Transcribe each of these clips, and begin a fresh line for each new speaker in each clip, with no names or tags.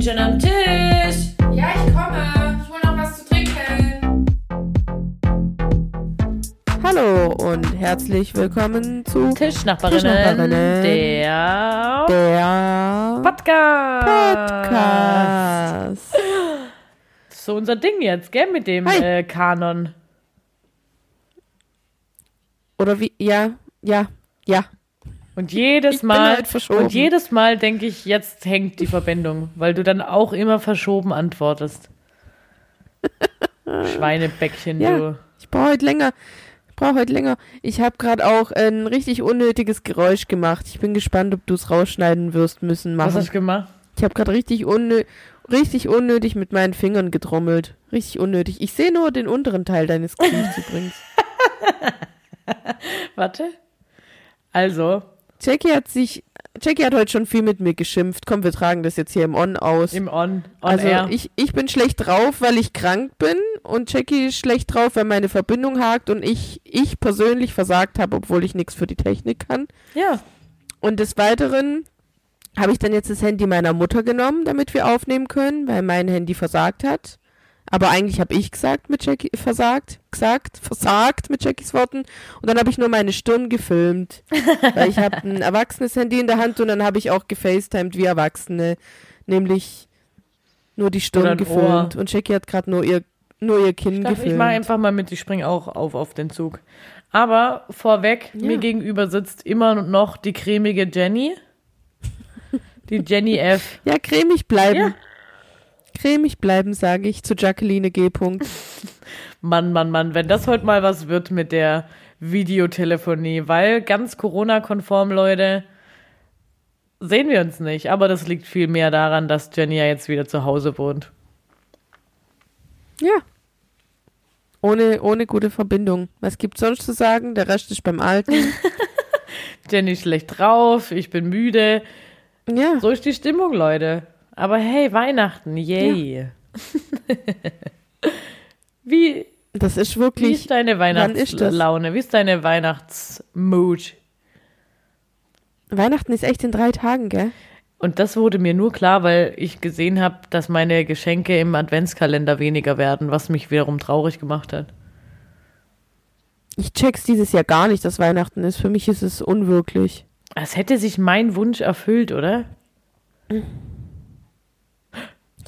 bin schon am Tisch.
Ja, ich komme. Ich hole noch was zu trinken.
Hallo und herzlich willkommen zu
Tischnachbarinnen,
Tischnachbarinnen.
der
der
Podcast.
Podcast.
So unser Ding jetzt, gell, mit dem äh, Kanon.
Oder wie? Ja, ja, ja.
Und jedes Mal
halt
und jedes Mal denke ich, jetzt hängt die Verbindung, weil du dann auch immer verschoben antwortest. Schweinebäckchen,
Ja.
du.
Ich brauche heute länger. Ich brauche heute länger. Ich habe gerade auch ein richtig unnötiges Geräusch gemacht. Ich bin gespannt, ob du es rausschneiden wirst müssen
Was hast
machen.
du gemacht?
Ich habe gerade richtig unnö richtig unnötig mit meinen Fingern getrommelt. Richtig unnötig. Ich sehe nur den unteren Teil deines Knies übrigens.
Warte. Also,
Jackie hat sich, Jackie hat heute schon viel mit mir geschimpft. Komm, wir tragen das jetzt hier im On aus.
im On, on
also
Air.
ich, ich bin schlecht drauf, weil ich krank bin und Jackie ist schlecht drauf, weil meine Verbindung hakt und ich, ich persönlich versagt habe, obwohl ich nichts für die Technik kann.
ja.
Und des Weiteren habe ich dann jetzt das Handy meiner Mutter genommen, damit wir aufnehmen können, weil mein Handy versagt hat. Aber eigentlich habe ich gesagt mit Jackie versagt, gesagt, versagt mit Jackies Worten. Und dann habe ich nur meine Stirn gefilmt, weil ich habe ein erwachsenes Handy in der Hand und dann habe ich auch gefacetimed wie Erwachsene, nämlich nur die Stirn gefilmt.
Ohr.
Und Jackie hat gerade nur ihr nur ihr Kinn
Ich, dachte, ich
gefilmt.
mache einfach mal mit, ich springe auch auf auf den Zug. Aber vorweg,
Ja.
mir gegenüber sitzt immer noch die cremige Jenny. Die Jenny F.
ja, cremig bleiben.
Ja.
Cremig bleiben, sage ich zu Jacqueline G.
Mann, Mann, Mann, wenn das heute mal was wird mit der Videotelefonie, weil ganz Corona-konform, Leute, sehen wir uns nicht. Aber das liegt viel mehr daran, dass Jenny ja jetzt wieder zu Hause wohnt.
Ja. Ohne, ohne gute Verbindung. Was gibt's sonst zu sagen? Der Rest ist beim Alten.
Jenny ist schlecht drauf, ich bin müde.
Ja.
So ist die Stimmung, Leute. Aber hey, Weihnachten, yay. wie,
Das ist
wie
wirklich.
ist deine
wann ist das?
Weihnachtslaune? Wie ist deine Weihnachtsmood?
Weihnachten ist echt in drei Tagen, gell?
Und das wurde mir nur klar, weil ich gesehen habe, dass meine Geschenke im Adventskalender weniger werden, was mich wiederum traurig gemacht hat.
Ich check's dieses Jahr gar nicht, dass Weihnachten ist. Für mich ist es unwirklich.
Es hätte sich mein Wunsch erfüllt, oder?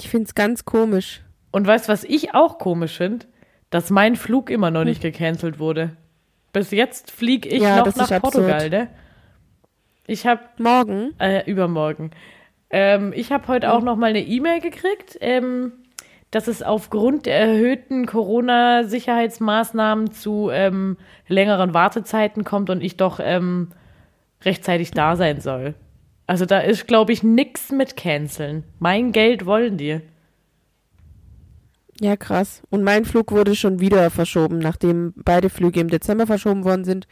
Ich find's ganz komisch.
Und weißt was ich auch komisch finde? Dass mein Flug immer noch nicht gecancelt wurde. Bis jetzt fliege ich
Ja,
noch nach Portugal, ne? Ich habe
Morgen?
Äh, übermorgen. Ähm, ich habe heute auch noch mal eine E-Mail gekriegt, ähm, dass es aufgrund der erhöhten Corona-Sicherheitsmaßnahmen zu ähm, längeren Wartezeiten kommt und ich doch ähm, rechtzeitig da sein soll. Also da ist, glaube ich, nix mit canceln. Mein Geld wollen die.
Ja, krass. Und mein Flug wurde schon wieder verschoben. Nachdem beide Flüge im Dezember verschoben worden sind,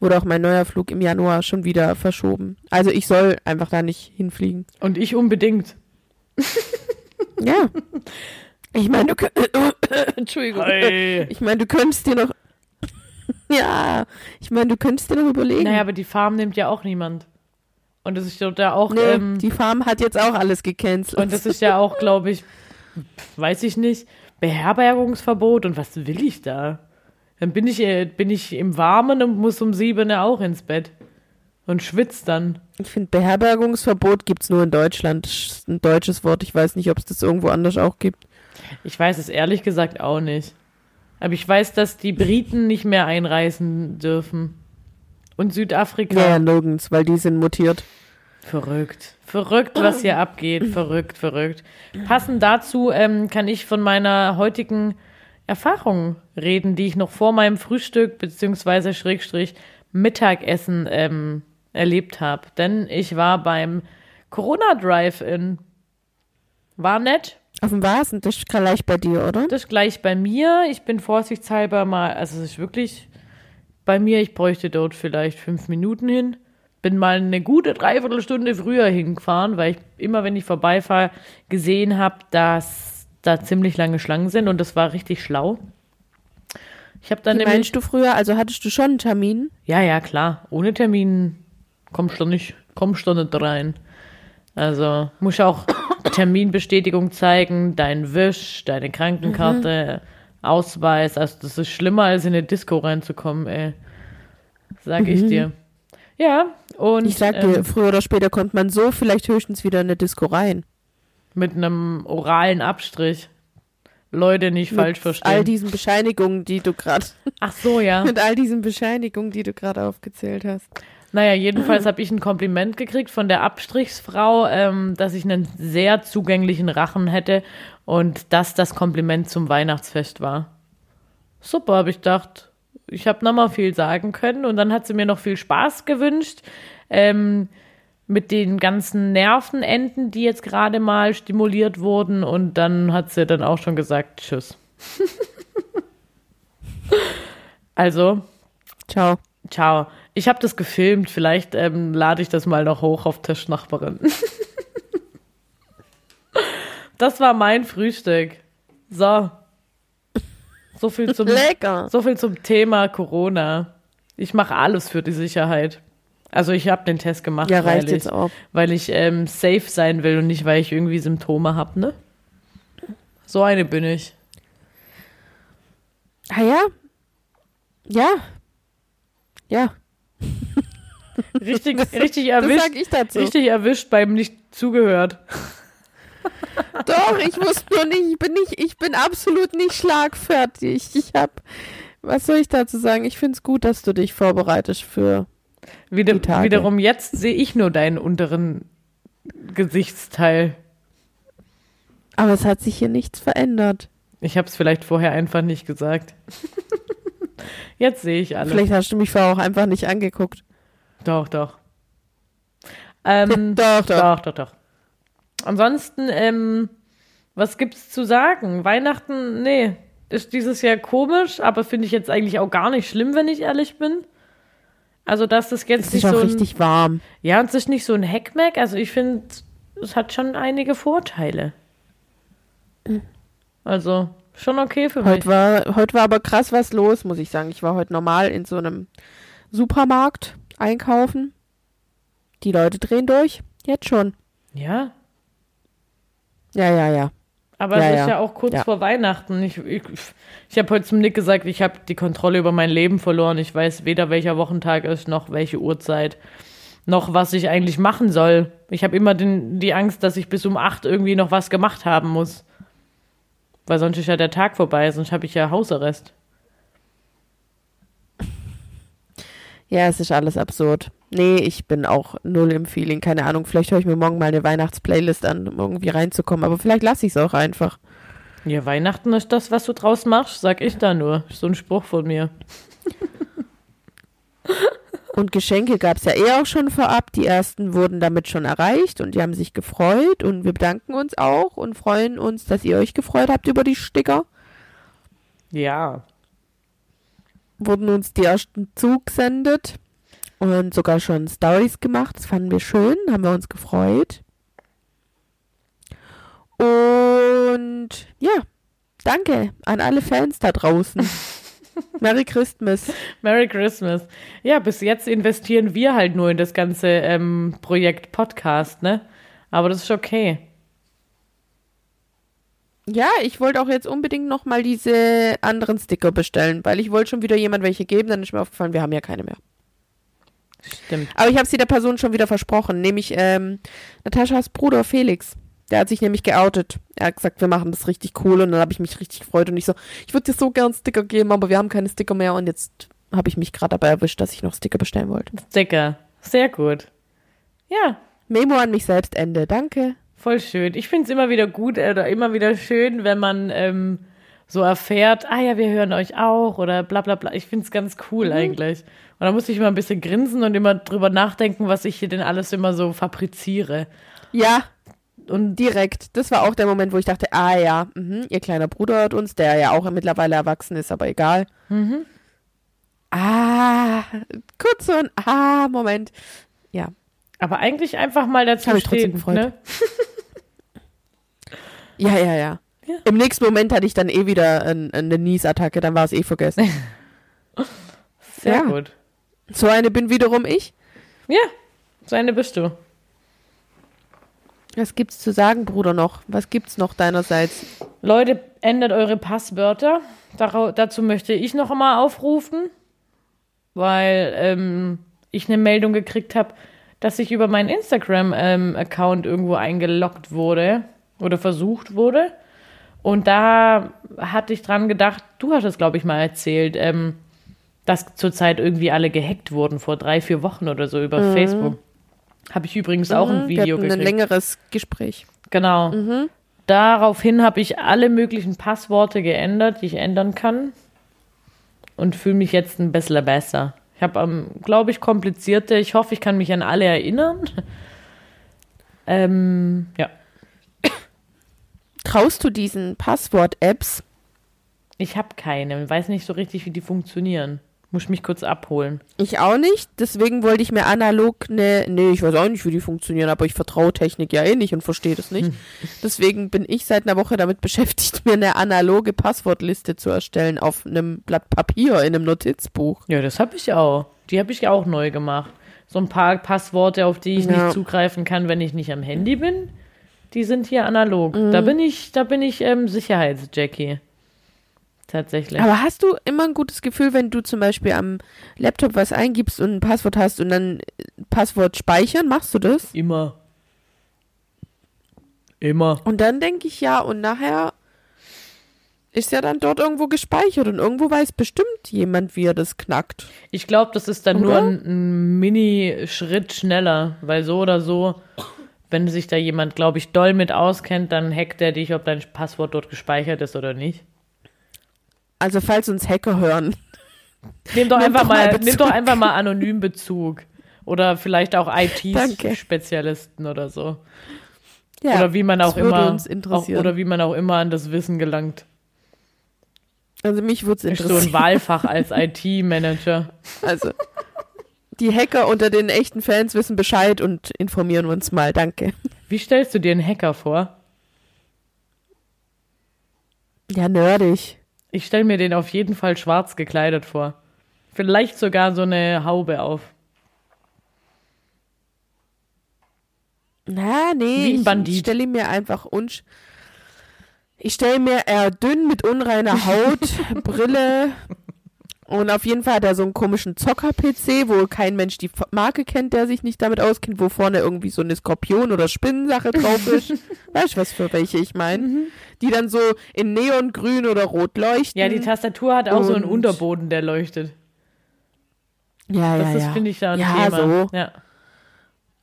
wurde auch mein neuer Flug im Januar schon wieder verschoben. Also ich soll einfach da nicht hinfliegen.
Und ich unbedingt.
Ja. Ich meine, du Entschuldigung.
Hey.
Ich meine, du könntest dir noch. ja, ich meine, du könntest dir noch überlegen.
Naja, aber die Farm nimmt ja auch niemand. Und das ist da auch,
nee,
ähm,
die Farm hat jetzt auch alles gecancelt.
Und das ist ja auch, glaube ich, weiß ich nicht, Beherbergungsverbot und was will ich da? Dann bin ich, äh, bin ich im Warmen und muss um sieben auch ins Bett. Und schwitzt dann.
ich finde, Beherbergungsverbot gibt's nur in Deutschland. Das ist ein deutsches Wort. Ich weiß nicht, ob es das irgendwo anders auch gibt.
Ich weiß es ehrlich gesagt auch nicht. Aber ich weiß, dass die Briten nicht mehr einreisen dürfen. Und Südafrika.
Naja, nirgends, weil die sind mutiert.
Verrückt. Verrückt, was hier abgeht. Verrückt, verrückt. Passend dazu ähm, kann ich von meiner heutigen Erfahrung reden, die ich noch vor meinem Frühstück beziehungsweise Schrägstrich Mittagessen ähm, erlebt habe. Denn ich war beim Corona Drive-In. War nett.
Auf dem Vasen, das ist gleich bei dir, oder?
Das gleich bei mir. Ich bin vorsichtshalber mal, also es ist wirklich bei mir, ich bräuchte dort vielleicht fünf Minuten hin. Bin mal eine gute Dreiviertelstunde früher hingefahren, weil ich immer, wenn ich vorbeifahre, gesehen habe, dass da ziemlich lange Schlangen sind und das war richtig schlau. Ich habe dann
Wie
nämlich.
meinst du früher, also hattest du schon einen Termin?
Ja, ja, klar. Ohne Termin kommst du nicht, kommst du nicht rein. Also muss ich auch Terminbestätigung zeigen, dein Wisch, deine Krankenkarte, Ausweis. Also das ist schlimmer, als in eine Disco reinzukommen, ey. Sag ich dir. Ja, und
Ich sag
ähm,
dir, früher oder später kommt man so vielleicht höchstens wieder in eine Disco rein.
mit einem oralen Abstrich. Leute nicht falsch
Mit
verstehen.
all diesen Bescheinigungen, die du gerade,
Ach so, ja.
mit all diesen Bescheinigungen, die du gerade aufgezählt hast.
Naja, jedenfalls habe ich ein Kompliment gekriegt von der Abstrichsfrau, ähm, dass ich einen sehr zugänglichen Rachen hätte und dass das Kompliment zum Weihnachtsfest war. Super, habe ich gedacht. Ich habe nochmal viel sagen können und dann hat sie mir noch viel Spaß gewünscht. Ähm, mit den ganzen Nervenenden, die jetzt gerade mal stimuliert wurden und dann hat sie dann auch schon gesagt, tschüss. also,
Ciao.
Ciao. Ich habe das gefilmt. Vielleicht ähm, lade ich das mal noch hoch auf Tischnachbarin. das war mein Frühstück. So. So viel zum,
Lecker.
so viel zum Thema Corona. Ich mache alles für die Sicherheit. Also ich habe den Test gemacht,
Ja, reicht
weil, ich,
jetzt auch.
weil ich ähm, safe sein will und nicht, weil ich irgendwie Symptome habe, ne? So eine bin ich.
Ah ja? Ja. Ja.
Richtig, richtig
Das
erwischt.
ich dazu.
Richtig erwischt beim nicht zugehört.
Doch, ich wusste nur nicht, ich bin nicht, ich bin absolut nicht schlagfertig. Ich hab, was soll ich dazu sagen? Ich find's gut, dass du dich vorbereitest für.
Wieder,
Die Tage.
wiederum jetzt sehe ich nur deinen unteren Gesichtsteil.
Aber es hat sich hier nichts verändert.
Ich habe es vielleicht vorher einfach nicht gesagt. jetzt sehe ich alles.
Vielleicht hast du mich vorher auch einfach nicht angeguckt.
Doch, doch. Ähm,
Doch, doch.
doch, doch, doch. Ansonsten, ähm, was gibt's zu sagen? Weihnachten, nee, ist dieses Jahr komisch, aber finde ich jetzt eigentlich auch gar nicht schlimm, wenn ich ehrlich bin. Also, dass das jetzt
Es
nicht
ist
so
auch
ein,
richtig warm.
Ja, und es ist nicht so ein Heckmeck. Also ich finde, es hat schon einige Vorteile. Also schon okay für mich.
Heute war, heute war aber krass was los, muss ich sagen. Ich war heute normal in so einem Supermarkt einkaufen. Die Leute drehen durch. Jetzt schon.
Ja,
Ja, ja, ja.
aber
Ja,
es ist
ja.
ja auch kurz
Ja.
vor Weihnachten. Ich, ich, ich habe heute zum Nick gesagt, ich habe die Kontrolle über mein Leben verloren. Ich weiß weder welcher Wochentag ist, noch welche Uhrzeit, noch was ich eigentlich machen soll. Ich habe immer den, die Angst, dass ich bis um acht irgendwie noch was gemacht haben muss. Weil sonst ist ja der Tag vorbei, sonst habe ich ja Hausarrest.
Ja, es ist alles absurd. Nee, ich bin auch null im Feeling. Keine Ahnung, vielleicht höre ich mir morgen mal eine Weihnachtsplaylist an, um irgendwie reinzukommen. Aber vielleicht lasse ich es auch einfach.
Ja, Weihnachten ist das, was du draus machst, sag ich da nur. So ein Spruch von mir.
Und Geschenke gab es ja eh auch schon vorab. Die ersten wurden damit schon erreicht und die haben sich gefreut. Und wir bedanken uns auch und freuen uns, dass ihr euch gefreut habt über die Sticker.
Ja.
Wurden uns die ersten zugesendet und sogar schon Stories gemacht. Das fanden wir schön, haben wir uns gefreut. Und ja, danke an alle Fans da draußen. Merry Christmas.
Merry Christmas. Ja, bis jetzt investieren wir halt nur in das ganze ähm, Projekt Podcast, ne? Aber das ist okay.
Ja, ich wollte auch jetzt unbedingt noch mal diese anderen Sticker bestellen, weil ich wollte schon wieder jemand welche geben, dann ist mir aufgefallen, wir haben ja keine mehr.
Stimmt.
Aber ich habe sie der Person schon wieder versprochen, nämlich ähm, Nataschas Bruder Felix. Der hat sich nämlich geoutet. Er hat gesagt, wir machen das richtig cool und dann habe ich mich richtig gefreut und ich so, ich würde dir so gern Sticker geben, aber wir haben keine Sticker mehr und jetzt habe ich mich gerade dabei erwischt, dass ich noch Sticker bestellen wollte.
Sticker. Sehr gut. Ja,
Memo an mich selbst, Ende. Danke.
voll schön. Ich finde es immer wieder gut äh, oder immer wieder schön, wenn man ähm, so erfährt, ah ja, wir hören euch auch oder bla bla bla. Ich finde es ganz cool eigentlich. Und da muss ich immer ein bisschen grinsen und immer drüber nachdenken, was ich hier denn alles immer so fabriziere.
Ja,
Und
direkt. Das war auch der Moment, wo ich dachte, ah ja, mhm, ihr kleiner Bruder hört uns, der ja auch mittlerweile erwachsen ist, aber egal.
Mhm.
Ah, kurz so ein Ah-Moment. Ja.
aber eigentlich einfach mal dazu
Hab ich trotzdem
stehen.
gefreut.
Ne?
Ja, ja, ja.
Ja.
Im nächsten Moment hatte ich dann eh wieder ein, eine Niesattacke, dann war es eh vergessen.
Sehr
Ja.
gut.
so eine bin wiederum ich.
Ja, so eine bist du.
Was gibt's zu sagen, Bruder, noch? Was gibt's noch deinerseits?
Leute, ändert eure Passwörter. Dara- dazu möchte ich noch einmal aufrufen, weil ähm, ich eine Meldung gekriegt habe, dass ich über meinen Instagram-Account irgendwo eingeloggt wurde oder versucht wurde. Und da hatte ich dran gedacht, du hast es, glaube ich, mal erzählt, ähm, dass zurzeit irgendwie alle gehackt wurden vor drei, vier Wochen oder so über Facebook. Habe ich übrigens auch ein
Mhm,
Video
Wir hatten ein
gekriegt.
längeres Gespräch.
Genau. Daraufhin habe ich alle möglichen Passworte geändert, die ich ändern kann. Und fühle mich jetzt ein bisschen besser. Ich habe, ähm, glaube ich, komplizierte. Ich hoffe, ich kann mich an alle erinnern. ähm, ja.
Traust du diesen Passwort-Apps?
Ich habe keine. Weiß nicht so richtig, wie die funktionieren. Muss mich kurz abholen.
Ich auch nicht. Deswegen wollte ich mir analog ne, nee, ich weiß auch nicht, wie die funktionieren, aber ich vertraue Technik ja eh nicht und verstehe das nicht. Deswegen bin ich seit einer Woche damit beschäftigt, mir eine analoge Passwortliste zu erstellen auf einem Blatt Papier in einem Notizbuch.
Ja, das habe ich auch. Die habe ich auch neu gemacht. So ein paar Passworte, auf die ich
Ja.
nicht zugreifen kann, wenn ich nicht am Handy bin, die sind hier analog. Da bin ich, da bin ich ähm, Sicherheitsjackie. Tatsächlich.
Aber hast du immer ein gutes Gefühl, wenn du zum Beispiel am Laptop was eingibst und ein Passwort hast und dann äh, Passwort speichern, machst du das?
Immer. Immer.
Und dann denke ich ja, und nachher ist ja dann dort irgendwo gespeichert und irgendwo weiß bestimmt jemand, wie er das knackt.
Ich glaube, das ist dann nur
Oder?
ein, ein Mini-Schritt schneller, weil so oder so, wenn sich da jemand, glaube ich, doll mit auskennt, dann hackt er dich, ob dein Passwort dort gespeichert ist oder nicht.
Also falls uns Hacker hören.
Nimm doch, einfach
mal
mal,
Bezug.
doch einfach mal anonym Bezug. Oder vielleicht auch. IT-Spezialisten oder so.
Ja,
oder wie man auch immer
uns
auch,
interessieren.
oder wie man auch immer an das Wissen gelangt.
also mich würde es
Ist so ein
interessieren.
Wahlfach als IT-Manager.
Also die Hacker unter den echten Fans wissen Bescheid und informieren uns mal. Danke.
Wie stellst du dir einen Hacker vor?
Ja, nerdig.
Ich stelle mir den auf jeden Fall schwarz gekleidet vor. Vielleicht sogar so eine Haube auf.
Na, nee,
Wie ein
ich
Bandit.
stelle mir einfach unsch. Ich stelle mir eher dünn mit unreiner Haut, Brille und auf jeden Fall hat er so einen komischen Zocker-PC, wo kein Mensch die Marke kennt, der sich nicht damit auskennt, wo vorne irgendwie so eine Skorpion- oder Spinnensache drauf ist. weißt du, was für welche ich meine? Die dann so in Neongrün oder Rot leuchten.
Ja, die Tastatur hat auch so einen
Und-
Unterboden, der leuchtet.
ja,
Das
ja,
ist,
ja.
finde ich, da ein
Ja,
Thema.
so.
Ja.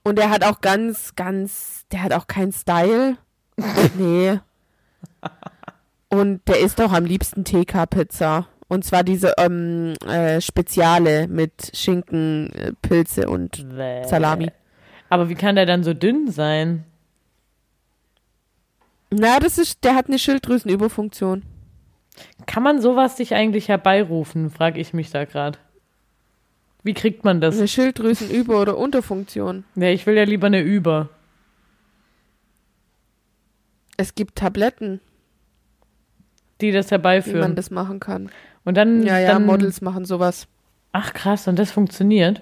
Und der hat auch ganz, ganz, der hat auch keinen Style. nee. Und der isst auch am liebsten TK-Pizza. Und zwar diese ähm, äh, Speziale mit Schinken, äh, Pilze und
Bäh.
Salami.
Aber wie kann der dann so dünn sein?
Na, das ist, der hat eine Schilddrüsenüberfunktion.
Kann man sowas sich eigentlich herbeirufen, frage ich mich da gerade. Wie kriegt man das?
Eine Schilddrüsenüber- oder Unterfunktion.
Ja, ich will ja lieber eine Über.
Es gibt Tabletten,
Die das
wie man
herbeiführen.
das machen kann.
Und dann,
Ja, ja,
dann
Models machen sowas.
Ach krass, und das funktioniert.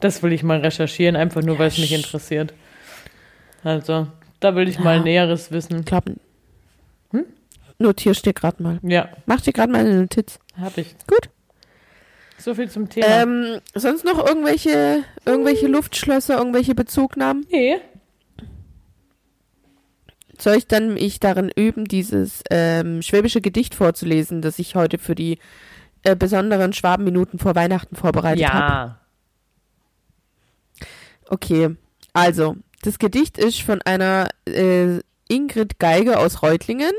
Das will ich mal recherchieren, einfach nur, weil es mich interessiert. Also, da will ich mal
Ja.
Näheres wissen.
Glaube, hm? notierst dir gerade mal.
Ja,
Mach dir gerade mal eine Notiz.
hab ich.
Gut.
So viel zum Thema.
Ähm, sonst noch irgendwelche, irgendwelche Luftschlösser, irgendwelche Bezugnahmen?
nee.
Soll ich dann mich darin üben, dieses ähm, schwäbische Gedicht vorzulesen, das ich heute für die äh, besonderen Schwabenminuten vor Weihnachten vorbereitet habe?
Ja.
Okay, also, das Gedicht ist von einer äh, Ingrid Geiger aus Reutlingen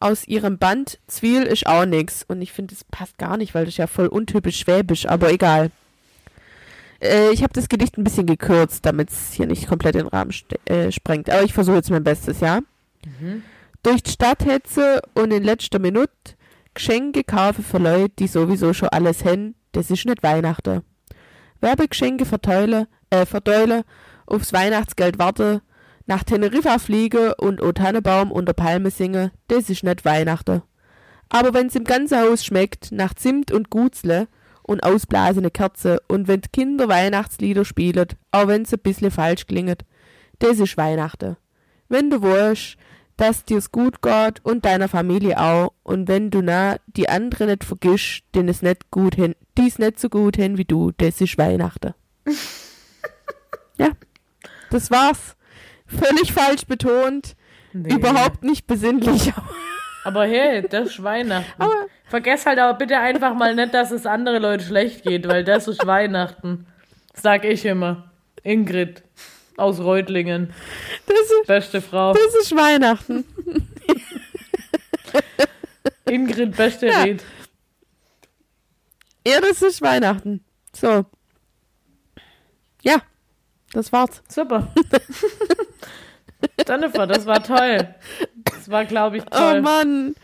aus ihrem Band Zwiel ist auch nix. Und ich finde, das passt gar nicht, weil das ist ja voll untypisch schwäbisch, aber egal. Äh, ich habe das Gedicht ein bisschen gekürzt, damit es hier nicht komplett den Rahmen äh, sprengt. Aber ich versuche jetzt mein Bestes, ja? Durch die Stadthetze und in letzter Minute Geschenke kaufe für Leute, die sowieso schon alles hen, das ist nicht Weihnachten. Werbegeschenke verteile, äh, verteile, aufs Weihnachtsgeld warte, nach Teneriffa fliege und O Tannebaum unter Palme singe, das ist nicht Weihnachten. Aber wenn's im ganzen Haus schmeckt, nach Zimt und Gutzle und ausblasene Kerze und wenn die Kinder Weihnachtslieder spielen, auch wenn's ein bisschen falsch klinget, das ist Weihnachten. wenn du weißt, dass dir's gut geht und deiner Familie auch. Und wenn du na die andere nicht vergisst, denen es nicht gut hin, dies nicht so gut hin wie du, das ist Weihnachten. ja, das war's. Völlig falsch betont,
Nee.
überhaupt nicht besinnlich.
Aber hey, das ist Weihnachten.
Aber-
Vergesst halt aber bitte einfach mal nicht, dass es andere Leute schlecht geht, weil das ist Weihnachten. Sag ich immer. Ingrid aus Reutlingen.
Das ist,
Beste Frau.
das ist Weihnachten.
Ingrid, beste
Ja. Ja, das ist Weihnachten. So. Ja, das war's.
Super. Jennifer, das war toll. Das war, glaube ich,
Oh
toll.
Mann.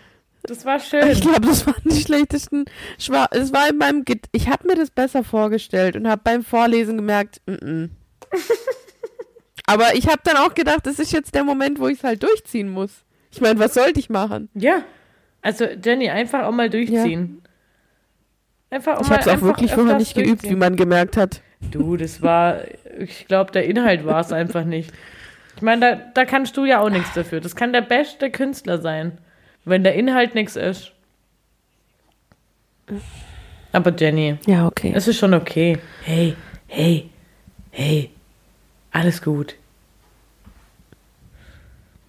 das war
Ich
schön.
glaube, das waren die schlechtesten. Es war in meinem. Ged ich habe mir das besser vorgestellt und habe beim Vorlesen gemerkt, mm -mm. aber ich habe dann auch gedacht, das ist jetzt der Moment, wo ich es halt durchziehen muss. Ich meine, was sollte ich machen?
Ja. Also, Jenny, einfach auch mal durchziehen. Einfach auch
Ich
mal
habe es auch wirklich vorher nicht geübt, wie man gemerkt hat.
Du, das war, ich glaube, der Inhalt war es einfach nicht. Ich meine, da, da kannst du ja auch nichts dafür. Das kann der beste Künstler sein, wenn der Inhalt nichts ist. Aber Jenny,
Ja, okay.
es ist schon okay. Hey, hey, hey, alles gut.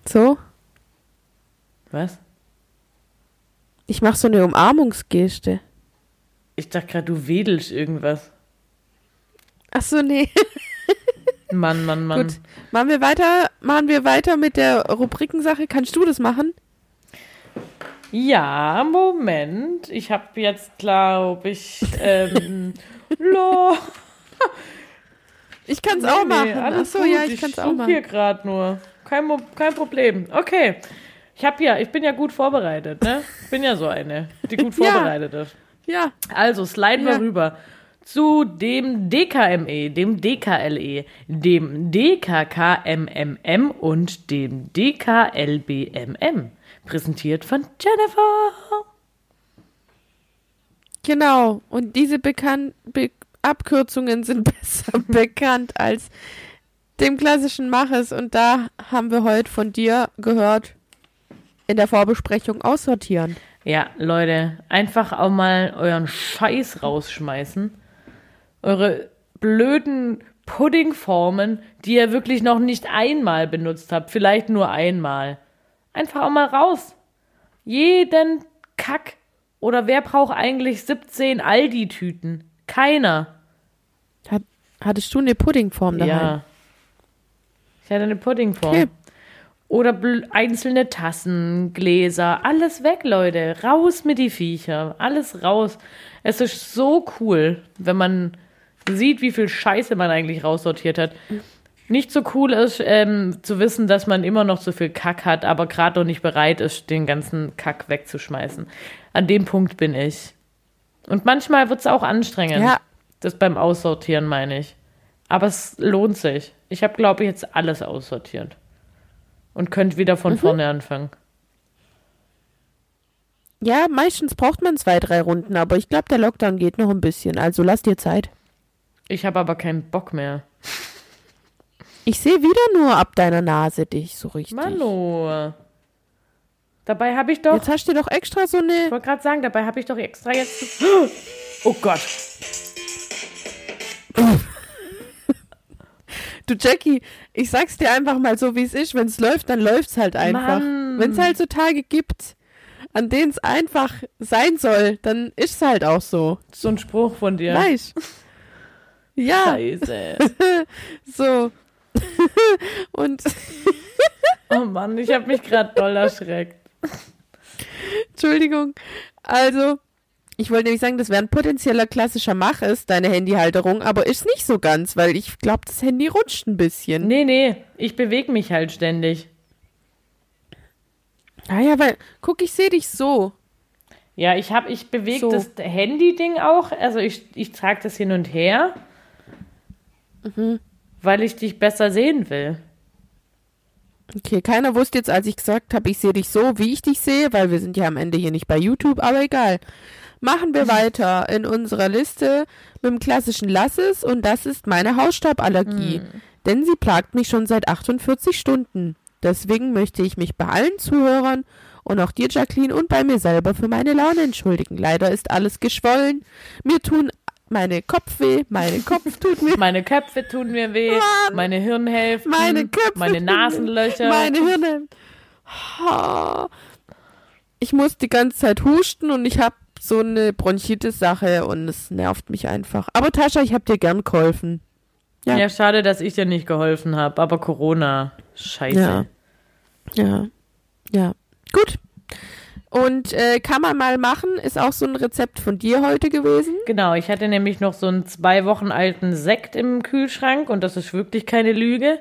So,
Was?
ich mache so eine Umarmungsgeste.
Ich dachte gerade, du wedelst irgendwas.
Ach so, nee.
Mann, Mann, Mann.
Gut. Machen wir weiter, machen wir weiter mit der Rubrikensache. Kannst du das machen?
Ja, Moment. Ich habe jetzt, glaube ich, ähm, lo.
Ich kann es
Nee,
auch
nee,
machen. Ach
alles
so,
gut.
ja, ich kann es auch machen.
hier gerade nur. Kein, kein Problem. Okay. Ich habe ja, ich bin ja gut vorbereitet, ne? Ich bin ja so eine, die gut
Ja.
vorbereitet ist.
Ja,
Also sliden wir
Ja.
rüber zu dem DKME, dem DKLE, dem DKKMMM und dem DKLBMM. Präsentiert von Jennifer.
genau. Und diese bekan Be Abkürzungen sind besser bekannt als dem klassischen Maches. Und da haben wir heute von dir gehört in der Vorbesprechung aussortieren.
Ja, Leute, einfach auch mal euren Scheiß rausschmeißen. Eure blöden Puddingformen, die ihr wirklich noch nicht einmal benutzt habt, vielleicht nur einmal. Einfach auch mal raus. Jeden Kack. Oder wer braucht eigentlich 17 Aldi-Tüten? Keiner.
Hat, hattest du eine Puddingform daheim?
Ja. Ich hatte eine Puddingform.
Okay.
Oder einzelne Tassen, Gläser, alles weg, Leute. Raus mit die Viecher. Alles raus. Es ist so cool, wenn man sieht, wie viel Scheiße man eigentlich raussortiert hat. Nicht so cool ist, ähm, zu wissen, dass man immer noch so viel Kack hat, aber gerade noch nicht bereit ist, den ganzen Kack wegzuschmeißen. An dem Punkt bin ich. Und manchmal wird es auch anstrengend.
Ja.
Das beim Aussortieren meine ich. Aber es lohnt sich. Ich habe, glaube ich, jetzt alles aussortiert. Und könnt wieder
Mhm.
von vorne anfangen.
Ja, meistens braucht man zwei, drei Runden, aber ich glaube, der Lockdown geht noch ein bisschen. Also lass dir Zeit.
Ich habe aber keinen Bock mehr.
Ich sehe wieder nur ab deiner Nase dich so richtig.
Manu. Dabei habe ich doch.
Jetzt hast du dir doch extra so
Ich
eine.
wollte gerade sagen, dabei habe ich doch extra jetzt. Oh Gott.
Du Jackie, ich sag's dir einfach mal so, wie es ist. Wenn es läuft, dann läuft's halt einfach.
Mann.
Wenn es halt so Tage gibt, an denen es einfach sein soll, dann ist's halt auch so.
So ein Spruch von dir.
Weißt? Ja,
Scheiße.
so. Und
Oh Mann, ich habe mich gerade doll erschreckt.
Entschuldigung. Also, ich wollte nämlich sagen, das wäre ein potenzieller klassischer Mach ist, deine Handyhalterung, aber ist nicht so ganz, weil ich glaube, das Handy rutscht ein bisschen.
Nee, nee, ich bewege mich halt ständig.
Ah ja, weil, guck, ich sehe dich so.
Ja, ich habe, ich bewege
So.
das Handy-Ding auch. Also ich, ich trage das hin und her,
Mhm.
weil ich dich besser sehen will.
Okay, keiner wusste jetzt, als ich gesagt habe, ich sehe dich so, wie ich dich sehe, weil wir sind ja am Ende hier nicht bei YouTube, aber egal. Machen wir weiter in unserer Liste mit dem klassischen Lasses und das ist meine Hausstauballergie. Denn sie plagt mich schon seit 48 Stunden. Deswegen möchte ich mich bei allen Zuhörern und auch dir, Jacqueline, und bei mir selber für meine Laune entschuldigen. Leider ist alles geschwollen. Mir tun meine Kopfweh, meine Kopf tut mir,
Meine Köpfe tun mir weh,
Mann.
meine Hirnhälften,
meine Köpfe,
meine Nasenlöcher.
meine Hirne. Ich muss die ganze Zeit husten und ich habe so eine Bronchitis-Sache und es nervt mich einfach. Aber Tascha, ich habe dir gern geholfen. Ja.
ja. schade, dass ich dir nicht geholfen habe, aber Corona, scheiße.
Ja. Ja. Ja. Gut. Und äh, kann man mal machen, ist auch so ein Rezept von dir heute gewesen.
Genau, ich hatte nämlich noch so einen zwei Wochen alten Sekt im Kühlschrank und das ist wirklich keine Lüge.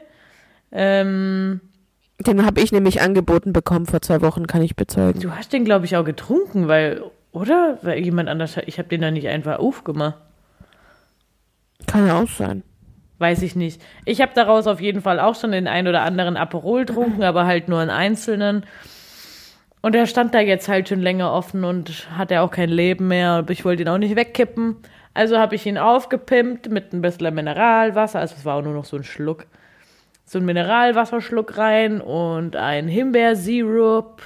Ähm,
Den habe ich nämlich angeboten bekommen vor zwei Wochen, kann ich bezeugen.
du hast den, glaube ich, auch getrunken, weil, oder? Weil jemand anders, hat- ich habe den da nicht einfach aufgemacht.
Kann ja auch sein.
Weiß ich nicht. Ich habe daraus auf jeden Fall auch schon den ein oder anderen Aperol getrunken, aber halt nur einen einzelnen. Und er stand da jetzt halt schon länger offen und hatte auch kein Leben mehr. Ich wollte ihn auch nicht wegkippen. Also habe ich ihn aufgepimpt mit ein bisschen Mineralwasser. Also es war auch nur noch so ein Schluck. So ein Mineralwasserschluck rein und ein Himbeersirup.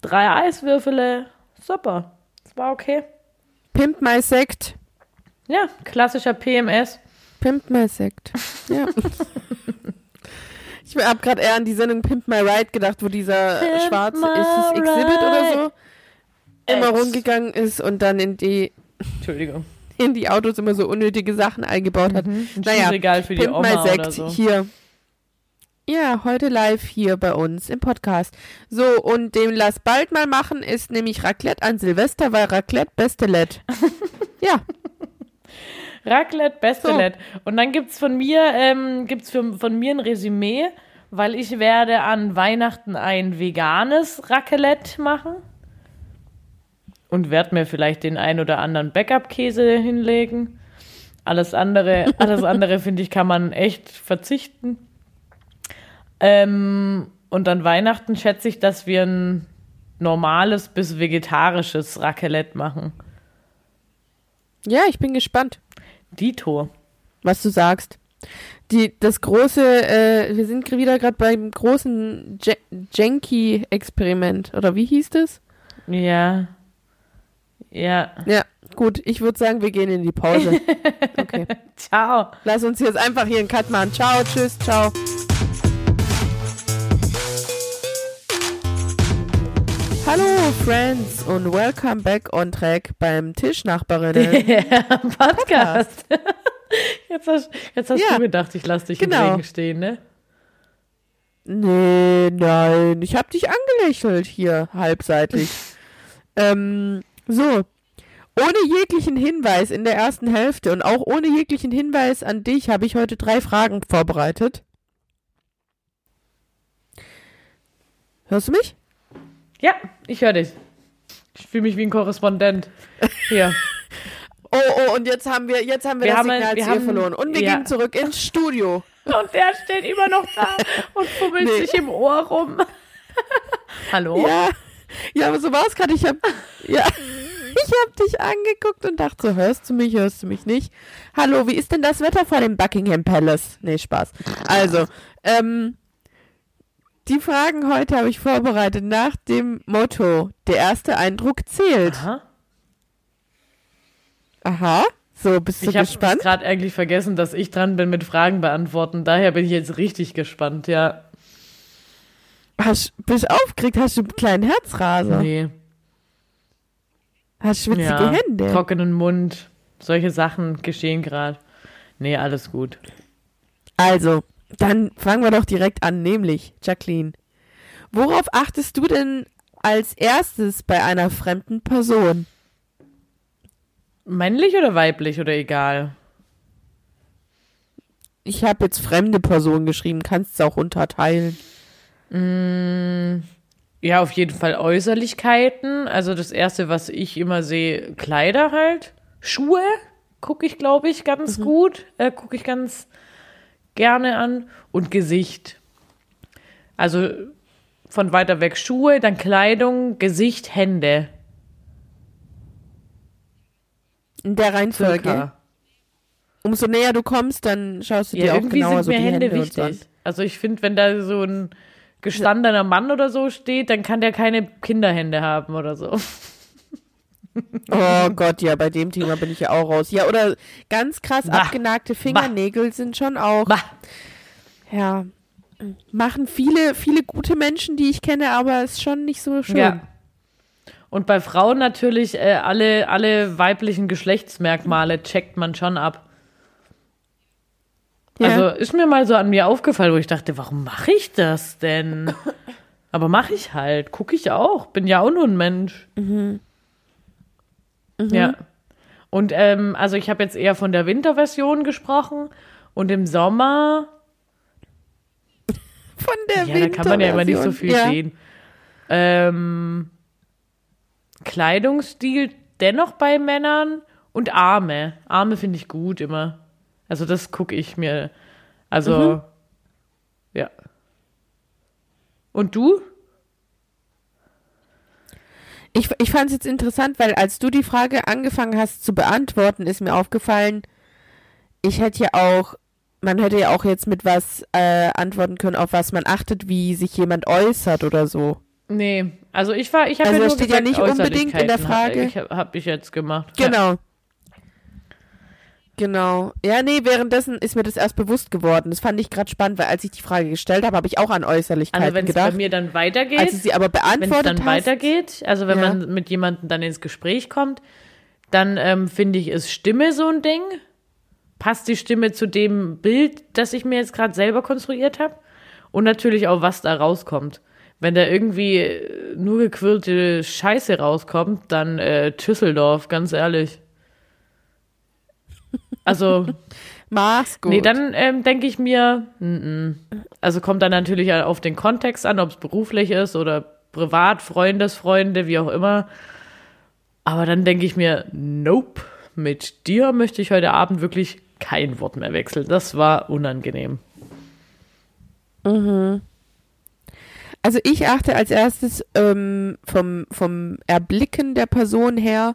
Drei Eiswürfele. Super. Das war okay.
Pimp my Sekt.
Ja, klassischer PMS.
Pimp My Sekt. Ja. ich habe gerade eher an die Sendung Pimp My Ride gedacht, wo dieser
Pimp
schwarze, ist es Exhibit oder so, immer
Ex.
rumgegangen ist und dann in die
Entschuldigung.
in die Autos immer so unnötige Sachen eingebaut hat.
Ein
Naja,
Regal für die
Pimp My Sekt
so.
hier. Ja, heute live hier bei uns im Podcast. So, und dem Lass bald mal machen ist nämlich Raclette an Silvester, weil Raclette beste Let. ja,
Raclette, beste
So.
Und dann gibt's von mir, ähm, gibt's für, von mir ein Resümee, weil ich werde an Weihnachten ein veganes Raclette machen. Und werde mir vielleicht den ein oder anderen Backup-Käse hinlegen. Alles andere, alles andere finde ich, kann man echt verzichten. Ähm, und an Weihnachten schätze ich, dass wir ein normales bis vegetarisches Raclette machen.
ja, ich bin gespannt.
Dito.
was du sagst. Die, das große, äh, wir sind wieder gerade beim großen Je- Jenki-Experiment, oder wie hieß das?
Ja. Ja.
Ja, gut, ich würde sagen, wir gehen in die Pause. Okay.
Ciao.
Lass uns jetzt einfach hier einen Cut machen. Ciao, tschüss, ciao. Hallo, Friends, und welcome back on track beim Tischnachbarinnen.
Ja, Podcast. Jetzt hast, jetzt hast
Ja.
du gedacht, ich lass dich
Genau.
im Regen stehen, ne?
Nee, nein, ich hab dich angelächelt hier, halbseitig. ähm, so. Ohne jeglichen Hinweis in der ersten Hälfte und auch ohne jeglichen Hinweis an dich habe ich heute drei Fragen vorbereitet. Hörst du mich?
Ja, ich höre dich. Ich fühle mich wie ein Korrespondent. Hier.
Oh, oh, und jetzt haben wir, jetzt haben wir,
Wir
das
haben-
Signal
wir haben-
verloren. Und wir
ja.
gehen zurück ins Studio.
Und der steht immer noch da und fummelt
Nee.
sich im Ohr rum. Hallo?
Ja, ja, aber so war es gerade. Ich hab, ja, ich hab dich angeguckt und dachte so, hörst du mich, hörst du mich nicht? Hallo, wie ist denn das Wetter vor dem Buckingham Palace? Nee, Spaß. Also, ähm, die Fragen heute habe ich vorbereitet nach dem Motto, der erste Eindruck zählt.
Aha.
Aha, so, bist du
Ich habe
gespannt?
gerade eigentlich vergessen, dass ich dran bin mit Fragen beantworten. Daher bin ich jetzt richtig gespannt, ja.
Hast, bist du aufgeregt? Hast du einen kleinen Herzraser?
Nee.
Hast schwitzige
Ja.
Hände?
Trockenen Mund. Solche Sachen geschehen gerade. Nee, alles gut.
Also, dann fangen wir doch direkt an, nämlich, Jacqueline. Worauf achtest du denn als erstes bei einer fremden Person?
Männlich oder weiblich oder egal?
Ich habe jetzt fremde Person geschrieben, kannst es auch unterteilen.
Ja, auf jeden Fall Äußerlichkeiten. Also das Erste, was ich immer sehe, Kleider halt. Schuhe gucke ich, glaube ich, ganz gut. Äh, gucke ich ganz gerne an. Und Gesicht. Also von weiter weg Schuhe, dann Kleidung, Gesicht, Hände.
In der Reihenfolge.
Circa.
Umso näher du kommst, dann schaust du dir
Ja,
auch
irgendwie
genauer
sind
so
mir
die
Hände
Hände so
wichtig. Also ich finde, wenn da so ein gestandener Mann oder so steht, dann kann der keine Kinderhände haben oder so.
Oh Gott, ja, bei dem Thema bin ich ja auch raus. Ja, oder ganz krass
Bah.
abgenagte Fingernägel sind schon auch.
Bah.
Ja. Machen viele, viele gute Menschen, die ich kenne, aber ist schon nicht so schön.
Ja. Und bei Frauen natürlich äh, alle, alle weiblichen Geschlechtsmerkmale checkt man schon ab.
Ja.
Also ist mir mal so an mir aufgefallen, wo ich dachte, warum mache ich das denn? Aber mache ich halt, gucke ich auch, bin ja auch nur ein Mensch. Ja. Und ähm, also ich habe jetzt eher von der Winterversion gesprochen und im Sommer,
Von der
ja, da kann man ja immer nicht so viel
ja.
sehen. Ähm, Kleidungsstil dennoch bei Männern und Arme. Arme finde ich gut immer. Also das gucke ich mir. Also, ja. Und du?
Ich, ich fand es jetzt interessant, weil als du die Frage angefangen hast zu beantworten, ist mir aufgefallen, ich hätte ja auch, man hätte ja auch jetzt mit was äh, antworten können, auf was man achtet, wie sich jemand äußert oder so.
Nee, also ich war, ich habe
Also
ja nur
steht ja
gesagt,
nicht unbedingt in der Frage.
hab- Ich habe hab ich jetzt gemacht. Ja.
Genau. Ja, nee, währenddessen ist mir das erst bewusst geworden. Das fand ich gerade spannend, weil als ich die Frage gestellt habe, habe ich auch an Äußerlichkeiten
Also wenn es bei
gedacht.
mir dann weitergeht,
Als sie aber
wenn es
beantwortet
dann
hast,
weitergeht, also wenn
Ja.
man mit jemandem dann ins Gespräch kommt, dann ähm, finde ich, ist Stimme so ein Ding. Passt die Stimme zu dem Bild, das ich mir jetzt gerade selber konstruiert habe? Und natürlich auch, was da rauskommt. Wenn da irgendwie äh, nur gequirlte Scheiße rauskommt, dann äh, Düsseldorf, ganz ehrlich. Also,
mach's gut.
Nee, dann ähm, denke ich mir, mm, mm. also kommt dann natürlich auf den Kontext an, ob es beruflich ist oder privat, Freundesfreunde, wie auch immer. Aber dann denke ich mir, nope, mit dir möchte ich heute Abend wirklich kein Wort mehr wechseln. Das war unangenehm.
Also ich achte als erstes ähm, vom, vom Erblicken der Person her,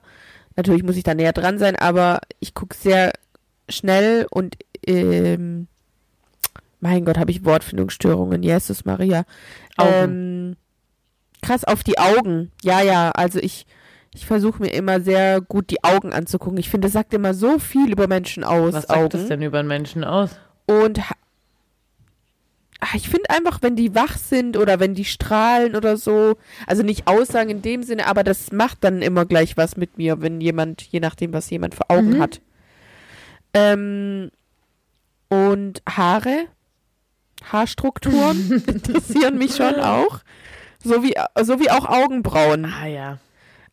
natürlich muss ich da näher dran sein, aber ich gucke sehr schnell und ähm, mein Gott, habe ich Wortfindungsstörungen, Jesus Maria. Ähm, krass auf die Augen. Ja, ja, also ich, ich versuche mir immer sehr gut die Augen anzugucken. Ich finde, das sagt immer so viel über Menschen aus.
Was sagt
Augen.
das denn über einen Menschen aus?
Und ich finde einfach, wenn die wach sind oder wenn die strahlen oder so, also nicht Aussagen in dem Sinne, aber das macht dann immer gleich was mit mir, wenn jemand, je nachdem, was jemand für Augen
Mhm.
hat. Ähm, und Haare, Haarstrukturen interessieren mich schon auch. So wie, so wie auch Augenbrauen.
Ah ja.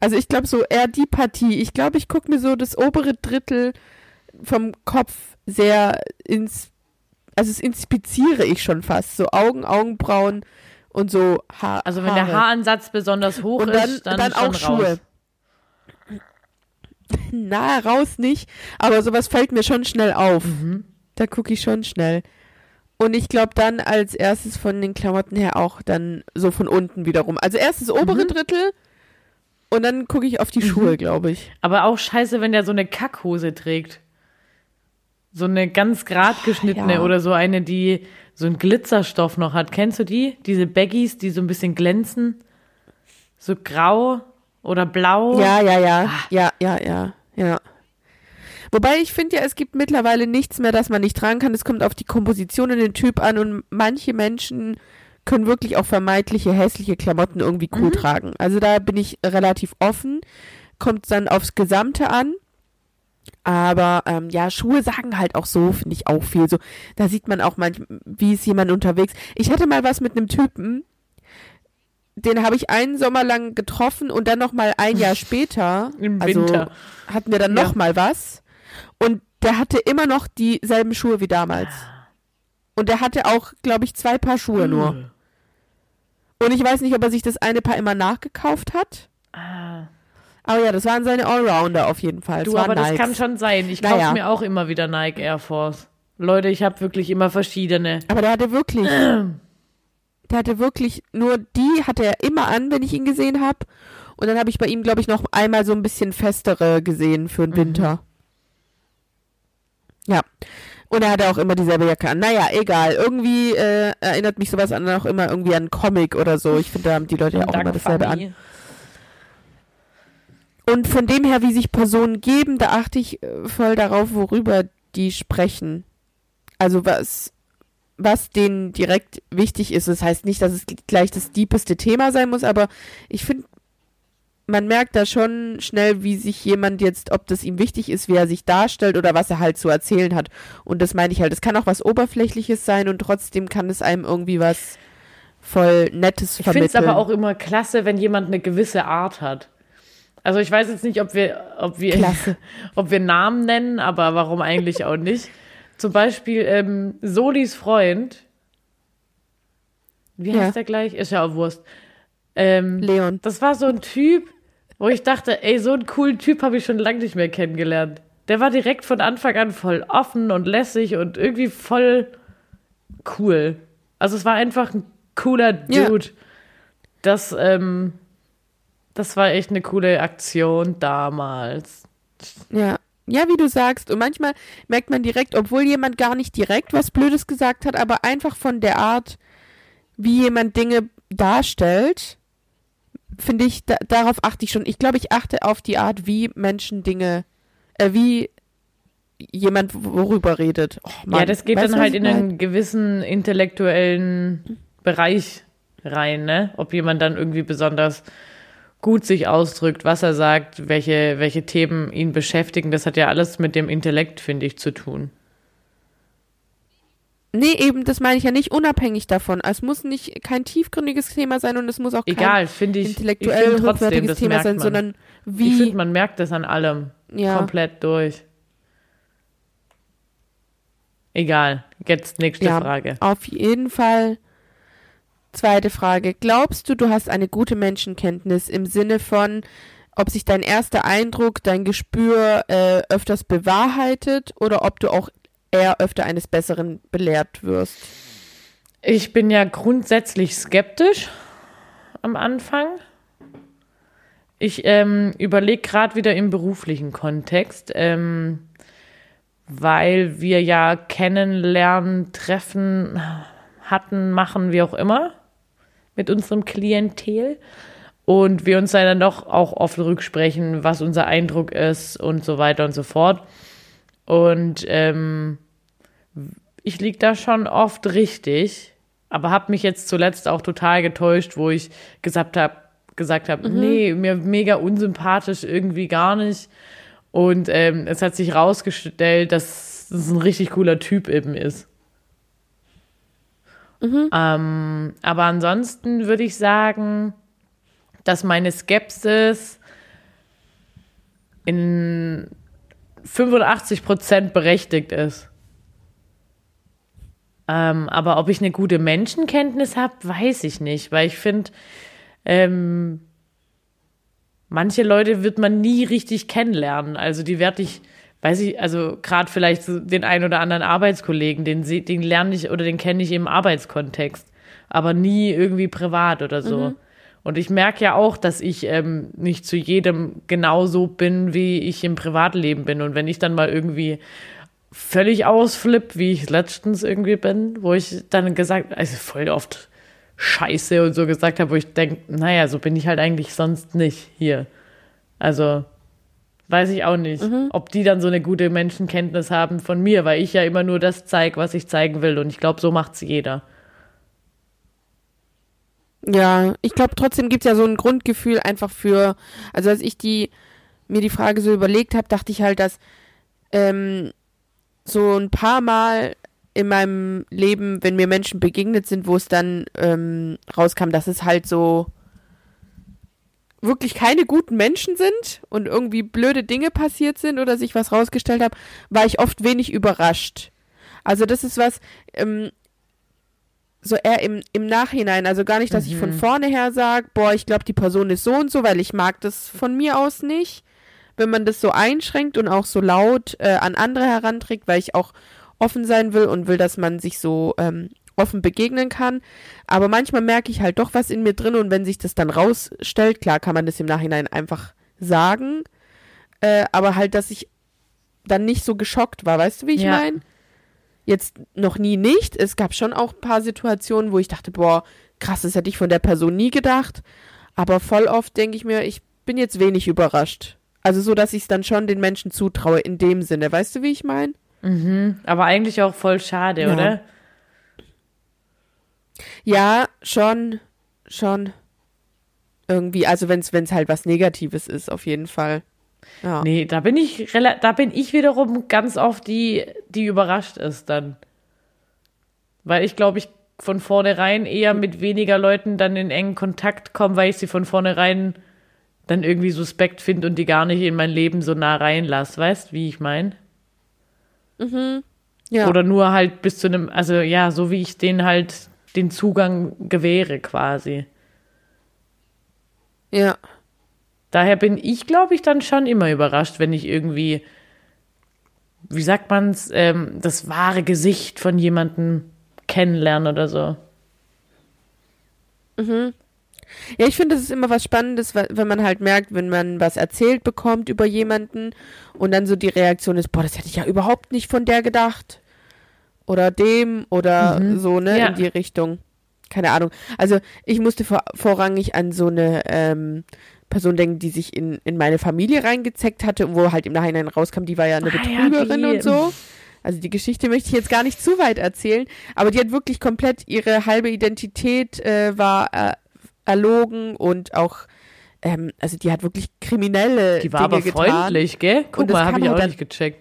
Also ich glaube so eher die Partie. Ich glaube, ich gucke mir so das obere Drittel vom Kopf sehr ins, also es inspiziere ich schon fast. So Augen, Augenbrauen und so Haar.
Also wenn der
Haare.
Haaransatz besonders hoch
und dann,
ist, dann,
dann auch Schuhe. Na, raus nicht. Aber sowas fällt mir schon schnell auf.
Mhm.
Da gucke ich schon schnell. Und ich glaube dann als erstes von den Klamotten her auch dann so von unten wiederum. Also erst das obere
Mhm.
Drittel und dann gucke ich auf die Schuhe, glaube ich.
Aber auch scheiße, wenn der so eine Kackhose trägt. So eine ganz grad geschnittene
Ja.
oder so eine, die so einen Glitzerstoff noch hat. Kennst du die? Diese Baggies, die so ein bisschen glänzen? So grau oder blau?
Ja, ja, ja.
Ah.
Ja, ja, ja, ja. Wobei ich finde ja, es gibt mittlerweile nichts mehr, das man nicht tragen kann. Es kommt auf die Komposition und den Typ an und manche Menschen können wirklich auch vermeintliche hässliche Klamotten irgendwie cool tragen. Also da bin ich relativ offen. Kommt dann aufs Gesamte an. Aber ähm, ja, Schuhe sagen halt auch so, finde ich auch viel. So, da sieht man auch manchmal, wie ist jemand unterwegs. Ich hatte mal was mit einem Typen, den habe ich einen Sommer lang getroffen und dann noch mal ein Jahr später,
Im
also
Winter.
hatten wir dann
Ja.
noch mal was und der hatte immer noch dieselben Schuhe wie damals. Und der hatte auch, glaube ich, zwei Paar Schuhe nur. Und ich weiß nicht, ob er sich das eine Paar immer nachgekauft hat.
Ah.
Aber ja, das waren seine Allrounder auf jeden Fall.
Du,
das
aber das
Nikes.
kann schon sein. Ich
Naja.
kaufe mir auch immer wieder Nike Air Force. Leute, ich habe wirklich immer verschiedene.
Aber der hatte wirklich, der hatte wirklich nur die hatte er immer an, wenn ich ihn gesehen habe. Und dann habe ich bei ihm, glaube ich, noch einmal so ein bisschen festere gesehen für den
Mhm.
Winter. Ja. Und er hatte auch immer dieselbe Jacke an. Naja, egal. Irgendwie äh, erinnert mich sowas an auch immer irgendwie an einen Comic oder so. Ich finde, da haben die Leute ja auch
Dank
immer dasselbe
Fanny.
an. Und von dem her, wie sich Personen geben, da achte ich äh, voll darauf, worüber die sprechen. Also was, was denen direkt wichtig ist. Das heißt nicht, dass es gleich das deepeste Thema sein muss, aber ich finde, man merkt da schon schnell, wie sich jemand jetzt, ob das ihm wichtig ist, wie er sich darstellt oder was er halt zu erzählen hat. Und das meine ich halt. Es kann auch was Oberflächliches sein und trotzdem kann es einem irgendwie was voll Nettes
Ich finde
vermitteln.
es aber auch immer klasse, wenn jemand eine gewisse Art hat. Also ich weiß jetzt nicht, ob wir, ob wir, ob wir Namen nennen, aber warum eigentlich auch nicht. Zum Beispiel ähm, Solis Freund. Wie
Ja.
heißt der gleich? Ist ja auch Wurst. Ähm,
Leon.
das war so ein Typ, wo ich dachte, ey, so einen coolen Typ habe ich schon lange nicht mehr kennengelernt. Der war direkt von Anfang an voll offen und lässig und irgendwie voll cool. Also es war einfach ein cooler
Ja.
Dude. Das, ähm, das war echt eine coole Aktion damals.
Ja. Ja, wie du sagst. Und manchmal merkt man direkt, obwohl jemand gar nicht direkt was Blödes gesagt hat, aber einfach von der Art, wie jemand Dinge darstellt, finde ich, da, darauf achte ich schon. Ich glaube, ich achte auf die Art, wie Menschen Dinge, äh, wie jemand worüber redet. Oh, Mann.
ja, das geht
Weißt
dann halt in einen gewissen intellektuellen Bereich rein, ne? Ob jemand dann irgendwie besonders gut sich ausdrückt, was er sagt, welche, welche Themen ihn beschäftigen, das hat ja alles mit dem Intellekt, finde ich, zu tun.
Nee, eben, das meine ich ja nicht unabhängig davon. Es muss nicht kein tiefgründiges Thema sein und es muss auch kein
Egal, finde ich.
intellektuell
ich trotzdem,
hochwertiges
das
Thema sein,
man.
sondern
Ich
wie.
finde, man merkt das an allem.
ja.
Komplett durch. Egal. Jetzt nächste
Ja.
Frage.
Auf jeden Fall. Zweite Frage. Glaubst du, du hast eine gute Menschenkenntnis im Sinne von, ob sich dein erster Eindruck, dein Gespür äh, öfters bewahrheitet oder ob du auch eher öfter eines Besseren belehrt wirst?
Ich bin ja grundsätzlich skeptisch am Anfang. Ich ähm, überlege gerade wieder im beruflichen Kontext, ähm, weil wir ja kennenlernen, treffen hatten, machen, wie auch immer, mit unserem Klientel. Und wir uns dann doch auch oft rücksprechen, was unser Eindruck ist und so weiter und so fort. Und ähm, ich lieg da schon oft richtig, aber habe mich jetzt zuletzt auch total getäuscht, wo ich gesagt habe, gesagt habe, nee, mir mega unsympathisch irgendwie gar nicht. Und ähm, es hat sich rausgestellt, dass es ein richtig cooler Typ eben ist. Ähm, aber ansonsten würde ich sagen, dass meine Skepsis in 85 Prozent berechtigt ist. Ähm, aber ob ich eine gute Menschenkenntnis habe, weiß ich nicht, weil ich finde, ähm, manche Leute wird man nie richtig kennenlernen. Also die werde ich, weiß ich, also gerade vielleicht den einen oder anderen Arbeitskollegen, den, den lerne ich oder den kenne ich im Arbeitskontext, aber nie irgendwie privat oder so. Und ich merke ja auch, dass ich ähm, nicht zu jedem genauso bin, wie ich im Privatleben bin. Und wenn ich dann mal irgendwie völlig ausflipp, wie ich letztens irgendwie bin, wo ich dann gesagt, also voll oft Scheiße und so gesagt habe, wo ich denke, naja, so bin ich halt eigentlich sonst nicht hier. Also weiß ich auch nicht, ob die dann so eine gute Menschenkenntnis haben von mir, weil ich ja immer nur das zeige, was ich zeigen will. Und ich glaube, so macht's jeder.
Ja, ich glaube, trotzdem gibt's ja so ein Grundgefühl einfach für, also als ich die, mir die Frage so überlegt habe, dachte ich halt, dass ähm, so ein paar Mal in meinem Leben, wenn mir Menschen begegnet sind, wo es dann ähm, rauskam, dass es halt so wirklich keine guten Menschen sind und irgendwie blöde Dinge passiert sind oder sich was rausgestellt habe, war ich oft wenig überrascht. Also das ist was, ähm, so eher im, im Nachhinein, also gar nicht, dass ich von vorne her sage, boah, ich glaube, die Person ist so und so, weil ich mag das von mir aus nicht. Wenn man das so einschränkt und auch so laut äh, an andere heranträgt, weil ich auch offen sein will und will, dass man sich so ähm, offen begegnen kann. Aber manchmal merke ich halt doch was in mir drin und wenn sich das dann rausstellt, klar kann man das im Nachhinein einfach sagen, äh, aber halt, dass ich dann nicht so geschockt war, weißt du, wie ich
Ja.
meine? jetzt noch nie nicht. Es gab schon auch ein paar Situationen, wo ich dachte, boah, krass, das hätte ich von der Person nie gedacht. Aber voll oft denke ich mir, ich bin jetzt wenig überrascht. Also so, dass ich es dann schon den Menschen zutraue in dem Sinne. Weißt du, wie ich meine?
Aber eigentlich auch voll schade,
Ja.
oder?
Ja, schon, schon. Irgendwie, also wenn es halt was Negatives ist, auf jeden Fall. Ja.
Nee, da bin ich da bin ich wiederum ganz oft die, die überrascht ist dann. Weil ich glaube, ich von vornherein eher mit weniger Leuten dann in engen Kontakt komme, weil ich sie von vornherein dann irgendwie suspekt finde und die gar nicht in mein Leben so nah reinlasse. Weißt wie ich meine?
ja.
Oder nur halt bis zu einem, also ja, so wie ich denen halt den Zugang gewähre quasi.
ja.
Daher bin ich, glaube ich, dann schon immer überrascht, wenn ich irgendwie, wie sagt man's, ähm, das wahre Gesicht von jemandem kennenlerne oder so.
Ja, ich finde, das ist immer was Spannendes, wenn man halt merkt, wenn man was erzählt bekommt über jemanden und dann so die Reaktion ist, boah, das hätte ich ja überhaupt nicht von der gedacht. Oder dem oder so, ne,
Ja.
in die Richtung. Keine Ahnung. Also ich musste vor, vorrangig an so eine ähm, Person denken, die sich in, in meine Familie reingezeckt hatte und wo halt im Nachhinein rauskam, die war ja eine
Ah, ja,
Betrügerin
die-
und so. Also die Geschichte möchte ich jetzt gar nicht zu weit erzählen, aber die hat wirklich komplett ihre halbe Identität äh, war äh, erlogen und auch, ähm, also die hat wirklich kriminelle
Die war
Dinge
aber
getan.
freundlich, gell? Guck
Und das
mal, habe ich auch
dann-
nicht gecheckt.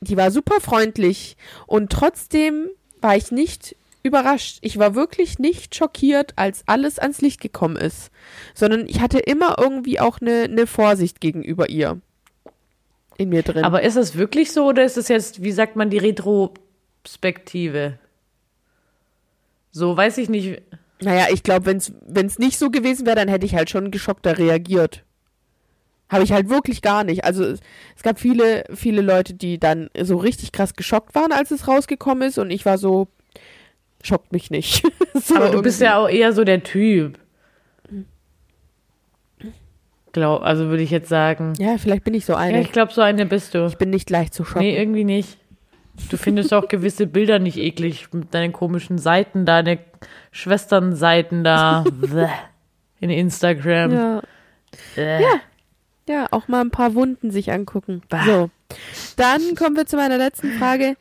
Die war super freundlich und trotzdem war ich nicht überrascht. Ich war wirklich nicht schockiert, als alles ans Licht gekommen ist, sondern ich hatte immer irgendwie auch eine, eine Vorsicht gegenüber ihr in mir drin.
Aber ist das wirklich so oder ist das jetzt, wie sagt man, die Retrospektive? So, weiß ich nicht.
Naja, ich glaube, wenn es nicht so gewesen wäre, dann hätte ich halt schon geschockter reagiert. Habe ich halt wirklich gar nicht. Also es, es gab viele, viele Leute, die dann so richtig krass geschockt waren, als es rausgekommen ist. Und ich war so, schockt mich nicht. so
Aber du bist
irgendwie.
ja auch eher so der Typ. Glaub, also würde ich jetzt sagen.
Ja, vielleicht bin ich so
Ja,
eine.
ich glaube, so eine bist du.
ich bin nicht leicht zu schocken.
Nee, irgendwie nicht. Du findest auch gewisse Bilder nicht eklig mit deinen komischen Seiten, deine Schwesternseiten da in Instagram.
ja.
Bäh.
ja, auch mal ein paar Wunden sich angucken.
Bah.
So, dann kommen wir zu meiner letzten Frage.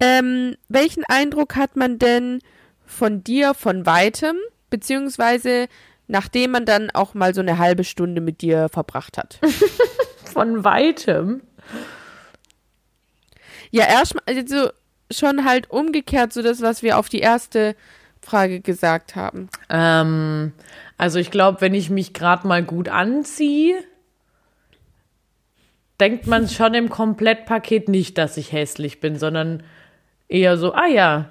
Ähm, welchen Eindruck hat man denn von dir von weitem, beziehungsweise nachdem man dann auch mal so eine halbe Stunde mit dir verbracht hat?
Von weitem.
ja, erstmal, also schon halt umgekehrt, so das, was wir auf die erste Frage gesagt haben.
Ähm, also ich glaube, wenn ich mich gerade mal gut anziehe, denkt man schon im Komplettpaket nicht, dass ich hässlich bin, sondern eher so, ah ja,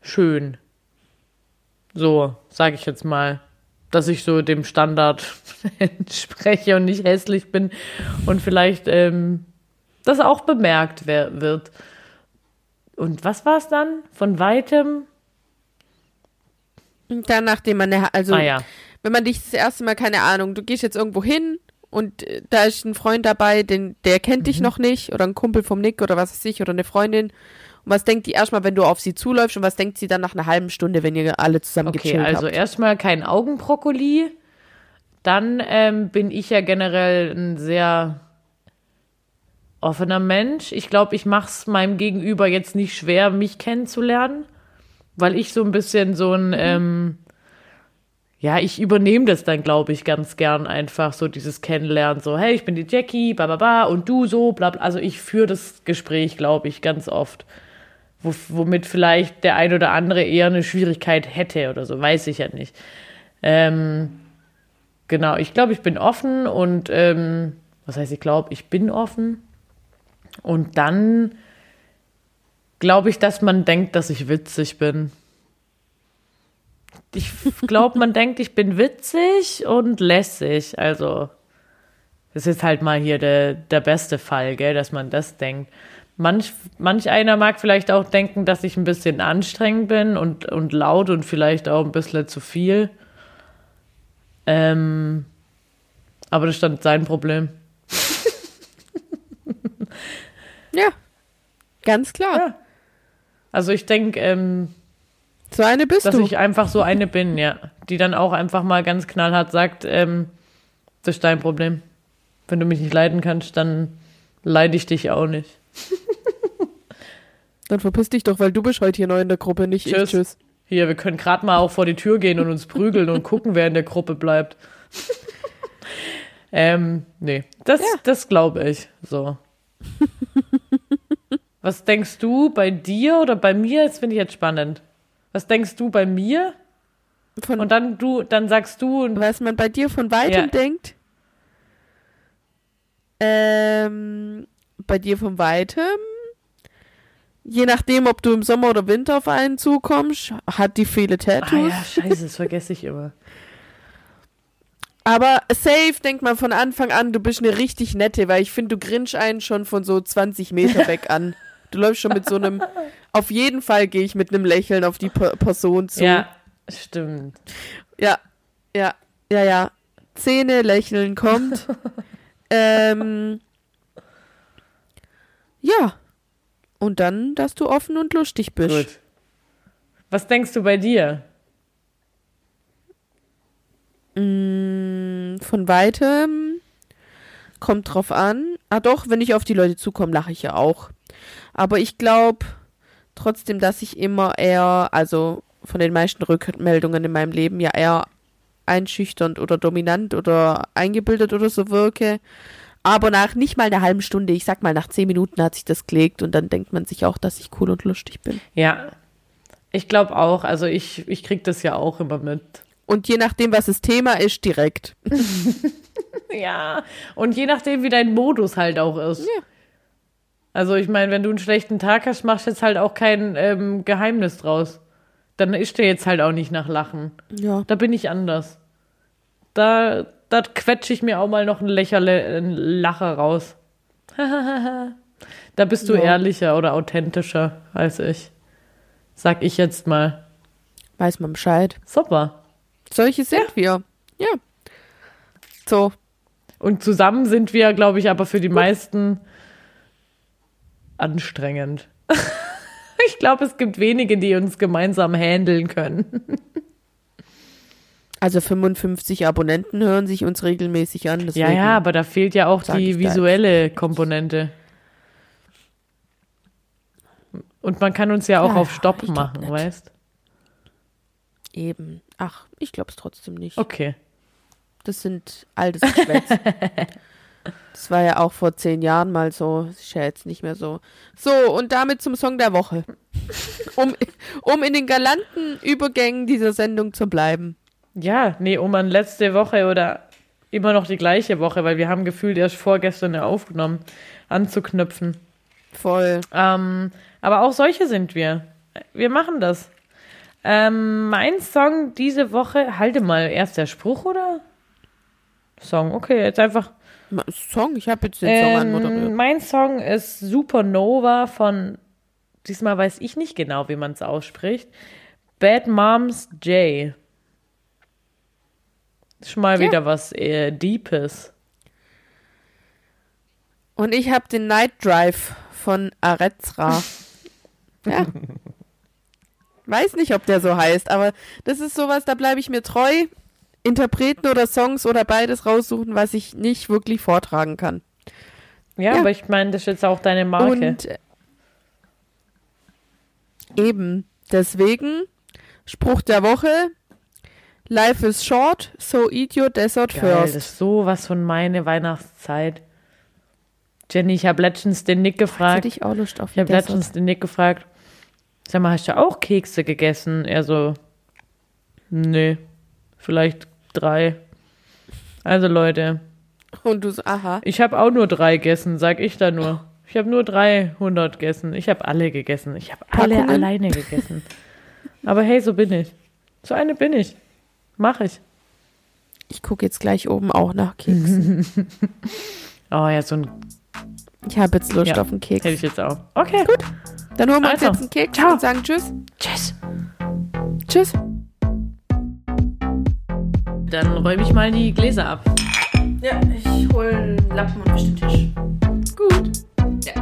schön. So, sage ich jetzt mal, dass ich so dem Standard entspreche und nicht hässlich bin und vielleicht ähm, das auch bemerkt wird. Und was war es dann? Von weitem?
Dann, nachdem man, also
ah ja.
wenn man dich das erste Mal, keine Ahnung, du gehst jetzt irgendwo hin und äh, da ist ein Freund dabei, den, der kennt dich noch nicht oder ein Kumpel vom Nick oder was weiß ich oder eine Freundin. Und was denkt die erstmal, wenn du auf sie zuläufst und was denkt sie dann nach einer halben Stunde, wenn ihr alle zusammen
Okay,
gechillt
also
habt?
erstmal kein Augenbrokkoli. Dann ähm, bin ich ja generell ein sehr offener Mensch. Ich glaube, ich mache es meinem Gegenüber jetzt nicht schwer, mich kennenzulernen, weil ich so ein bisschen so ein, ähm, ja, ich übernehme das dann, glaube ich, ganz gern einfach, so dieses Kennenlernen, so, hey, ich bin die Jackie, ba, ba, ba, und du so, bla, bla. Also ich führe das Gespräch, glaube ich, ganz oft. Wo, womit vielleicht der ein oder andere eher eine Schwierigkeit hätte oder so, weiß ich ja nicht. Ähm, genau, ich glaube, ich bin offen und ähm, was heißt, ich glaube, ich bin offen. Und dann glaube ich, dass man denkt, dass ich witzig bin. Ich glaube, man denkt, ich bin witzig und lässig. Also, das ist halt mal hier der, der beste Fall, gell, dass man das denkt. Manch, manch einer mag vielleicht auch denken, dass ich ein bisschen anstrengend bin und, und laut und vielleicht auch ein bisschen zu viel. Ähm, aber das ist dann sein Problem.
Ja, ganz klar.
Ja. Also ich denke, ähm,
So eine bist
dass
du.
ich einfach so eine bin, ja. Die dann auch einfach mal ganz knallhart sagt, ähm, das ist dein Problem. Wenn du mich nicht leiden kannst, dann leide ich dich auch nicht.
Dann verpiss dich doch, weil du bist heute hier neu in der Gruppe, nicht ich.
Tschüss.
Tschüss.
Hier, wir können gerade mal auch vor die Tür gehen und uns prügeln und gucken, wer in der Gruppe bleibt. ähm, nee, das,
Ja.
das glaube ich. So. Was denkst du bei dir oder bei mir? Das finde ich jetzt spannend. Was denkst du bei mir?
Von
Und dann du, dann sagst du
was man bei dir von weitem
Ja.
denkt. Ähm, bei dir von weitem. Je nachdem, ob du im Sommer oder Winter auf einen zukommst, hat die viele
Ah
Tattoos.
ja, scheiße, das vergesse ich immer.
Aber safe denkt man von Anfang an, du bist eine richtig nette, weil ich finde, du grinst einen schon von so 20 Meter weg an. Du läufst schon mit so einem, auf jeden Fall gehe ich mit einem Lächeln auf die Per- Person zu.
Ja, stimmt.
Ja, ja, ja, ja. Zähne, Lächeln kommt. ähm, ja. Und dann, dass du offen und lustig bist.
Gut. Was denkst du bei dir?
Mm, von weitem kommt drauf an. Ah doch, wenn ich auf die Leute zukomme, lache ich ja auch. Aber ich glaube trotzdem, dass ich immer eher, also von den meisten Rückmeldungen in meinem Leben ja eher einschüchternd oder dominant oder eingebildet oder so wirke. Aber nach nicht mal einer halben Stunde, ich sag mal nach zehn Minuten hat sich das gelegt und dann denkt man sich auch, dass ich cool und lustig bin.
Ja, ich glaube auch. Also ich, ich krieg das ja auch immer mit.
Und je nachdem, was das Thema ist, direkt.
Ja, und je nachdem, wie dein Modus halt auch ist.
Ja.
Also ich meine, wenn du einen schlechten Tag hast, machst du jetzt halt auch kein ähm, Geheimnis draus. Dann ist dir jetzt halt auch nicht nach Lachen.
Ja.
Da bin ich anders. Da, da quetsche ich mir auch mal noch ein Lächerle, einen Lacher raus. da bist du
Ja.
ehrlicher oder authentischer als ich. Sag ich jetzt mal.
Weiß man Bescheid.
Super.
Solche sind wir. Ja. So.
Und zusammen sind wir, glaube ich, aber für die meisten anstrengend. ich glaube, es gibt wenige, die uns gemeinsam handeln können.
Also 55 Abonnenten hören sich uns regelmäßig an.
Ja, ja, aber da fehlt ja auch die visuelle Komponente. Und man kann uns ja auch
Ja,
auf Stopp machen,
nicht.
weißt?
Eben. Ach, ich glaube es trotzdem nicht.
Okay.
Das sind altes Geschwätz. das war ja auch vor zehn Jahren mal so. Das ist ja jetzt nicht mehr so. So, und damit zum Song der Woche. Um, um in den galanten Übergängen dieser Sendung zu bleiben.
Ja, nee, um an letzte Woche oder immer noch die gleiche Woche, weil wir haben gefühlt erst vorgestern ja aufgenommen, anzuknüpfen.
Voll.
Ähm, aber auch solche sind wir. Wir machen das. Ähm, mein Song diese Woche, halte mal, erst der Spruch oder? Song, okay, jetzt einfach.
Song, ich habe jetzt den Song
Ähm,
anmoderiert.
mein Song ist Supernova von, diesmal weiß ich nicht genau, wie man es ausspricht. Bad Moms J. Schon mal
Ja.
wieder was äh, Deepes.
Und ich habe den Night Drive von Arezra. ja. Weiß nicht, ob der so heißt, aber das ist sowas, da bleibe ich mir treu. Interpreten oder Songs oder beides raussuchen, was ich nicht wirklich vortragen kann.
Ja,
Ja.
aber ich meine, das ist jetzt auch deine Marke.
Und äh, eben, deswegen, Spruch der Woche, Life is short, so eat your dessert
Geil,
first.
das ist sowas von meine Weihnachtszeit. Jenny, ich habe letztens den Nick gefragt.
ich auch Lust auf
Ich habe letztens den Nick gefragt, sag mal, hast du auch Kekse gegessen? Er so, nee, vielleicht drei. Also Leute,
Und du so, aha.
ich habe auch nur drei gegessen, sag ich da nur. Ich habe nur 300 gegessen. Ich habe alle gegessen. Ich habe alle
Packungen?
alleine gegessen. Aber hey, so bin ich. So eine bin ich. Mach ich.
Ich gucke jetzt gleich oben auch nach Keksen.
Oh ja, so ein
ich habe jetzt Lust
Ja.
auf einen Keks.
hätte ich jetzt auch. Okay.
Gut. Dann holen wir uns
Also,
jetzt einen Keks
ciao.
und sagen Tschüss.
Tschüss.
Tschüss.
Dann räume ich mal die Gläser ab.
Ja, ich hole einen Lappen und wische den Tisch. Gut. Ja.